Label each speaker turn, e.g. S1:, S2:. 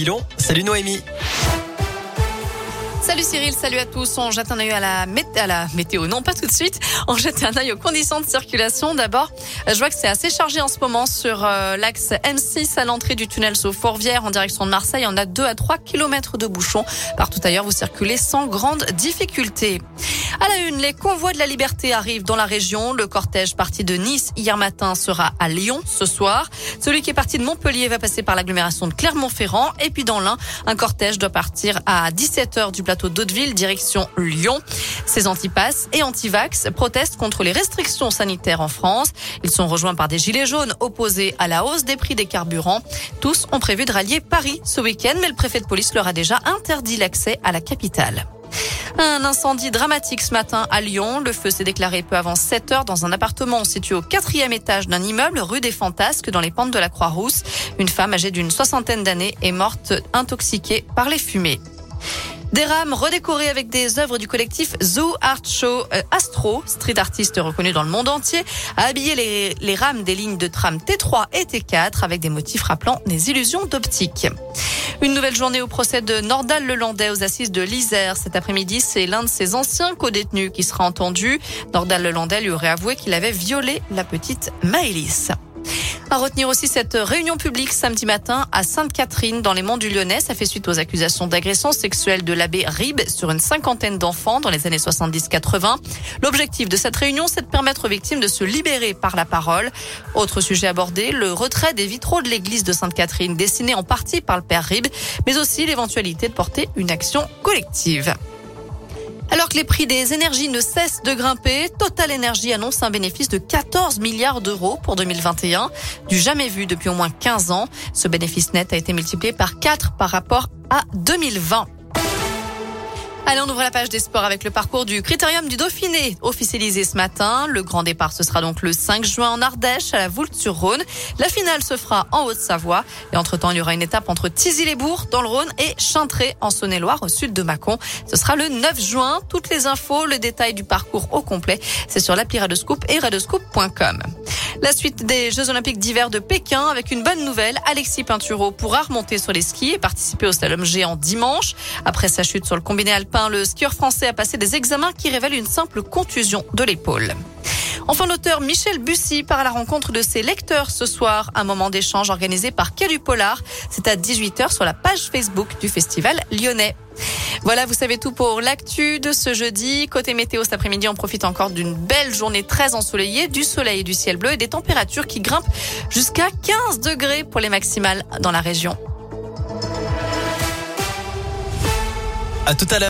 S1: Milon, salut Noémie.
S2: Salut Cyril, salut à tous. On jette un œil à la, météo. Non, pas tout de suite. On jette un œil aux conditions de circulation. D'abord, je vois que c'est assez chargé en ce moment sur euh, l'axe M6 à l'entrée du tunnel sous Fourvière en direction de Marseille. On a 2 à 3 kilomètres de bouchons. Partout ailleurs, vous circulez sans grande difficulté. À la une, les convois de la liberté arrivent dans la région. Le cortège parti de Nice hier matin sera à Lyon ce soir. Celui qui est parti de Montpellier va passer par l'agglomération de Clermont-Ferrand. Et puis dans l'Ain, un cortège doit partir à 17h du plateau d'Hauteville, direction Lyon. Ces antipasses et antivax protestent contre les restrictions sanitaires en France. Ils sont rejoints par des gilets jaunes opposés à la hausse des prix des carburants. Tous ont prévu de rallier Paris ce week-end, mais le préfet de police leur a déjà interdit l'accès à la capitale. Un incendie dramatique ce matin à Lyon. Le feu s'est déclaré peu avant 7 heures dans un appartement situé au quatrième étage d'un immeuble rue des Fantasques dans les pentes de la Croix-Rousse. Une femme âgée d'une soixantaine d'années est morte intoxiquée par les fumées. Des rames redécorées avec des œuvres du collectif Zoo Art Show euh, Astro, street artiste reconnu dans le monde entier, a habillé les, rames des lignes de tram T3 et T4 avec des motifs rappelant des illusions d'optique. Une nouvelle journée au procès de Nordal Lelandais aux assises de l'Isère. Cet après-midi, c'est l'un de ses anciens co-détenus qui sera entendu. Nordal Lelandais lui aurait avoué qu'il avait violé la petite Maëlys. À retenir aussi cette réunion publique samedi matin à Sainte-Catherine dans les Monts du Lyonnais. Ça fait suite aux accusations d'agression sexuelle de l'abbé Rib sur une cinquantaine d'enfants dans les années 70-80. L'objectif de cette réunion, c'est de permettre aux victimes de se libérer par la parole. Autre sujet abordé, le retrait des vitraux de l'église de Sainte-Catherine dessinés en partie par le père Rib, mais aussi l'éventualité de porter une action collective. Alors que les prix des énergies ne cessent de grimper, Total Energy annonce un bénéfice de 14 milliards d'euros pour 2021, du jamais vu depuis au moins 15 ans. Ce bénéfice net a été multiplié par 4 par rapport à 2020. Allez, on ouvre la page des sports avec le parcours du Critérium du Dauphiné, officialisé ce matin. Le grand départ, ce sera donc le 5 juin en Ardèche, à la Voulte-sur-Rhône. La finale se fera en Haute-Savoie. Et entre-temps, il y aura une étape entre Tizy-les-Bourgs, dans le Rhône, et Chintré, en Saône-et-Loire, au sud de Mâcon. Ce sera le 9 juin. Toutes les infos, le détail du parcours au complet, c'est sur l'appli Radescoop et radescoop.com. La suite des Jeux Olympiques d'hiver de Pékin avec une bonne nouvelle. Alexis Pinturo pourra remonter sur les skis et participer au slalom géant dimanche. Après sa chute sur le combiné alpin, le skieur français a passé des examens qui révèlent une simple contusion de l'épaule. Enfin, l'auteur Michel Bussy part à la rencontre de ses lecteurs ce soir. Un moment d'échange organisé par Quai Polar. C'est à 18h sur la page Facebook du Festival lyonnais. Voilà, vous savez tout pour l'actu de ce jeudi. Côté météo, cet après-midi, on profite encore d'une belle journée très ensoleillée, du soleil et du ciel bleu et des températures qui grimpent jusqu'à 15 degrés pour les maximales dans la région.
S1: À tout à l'heure.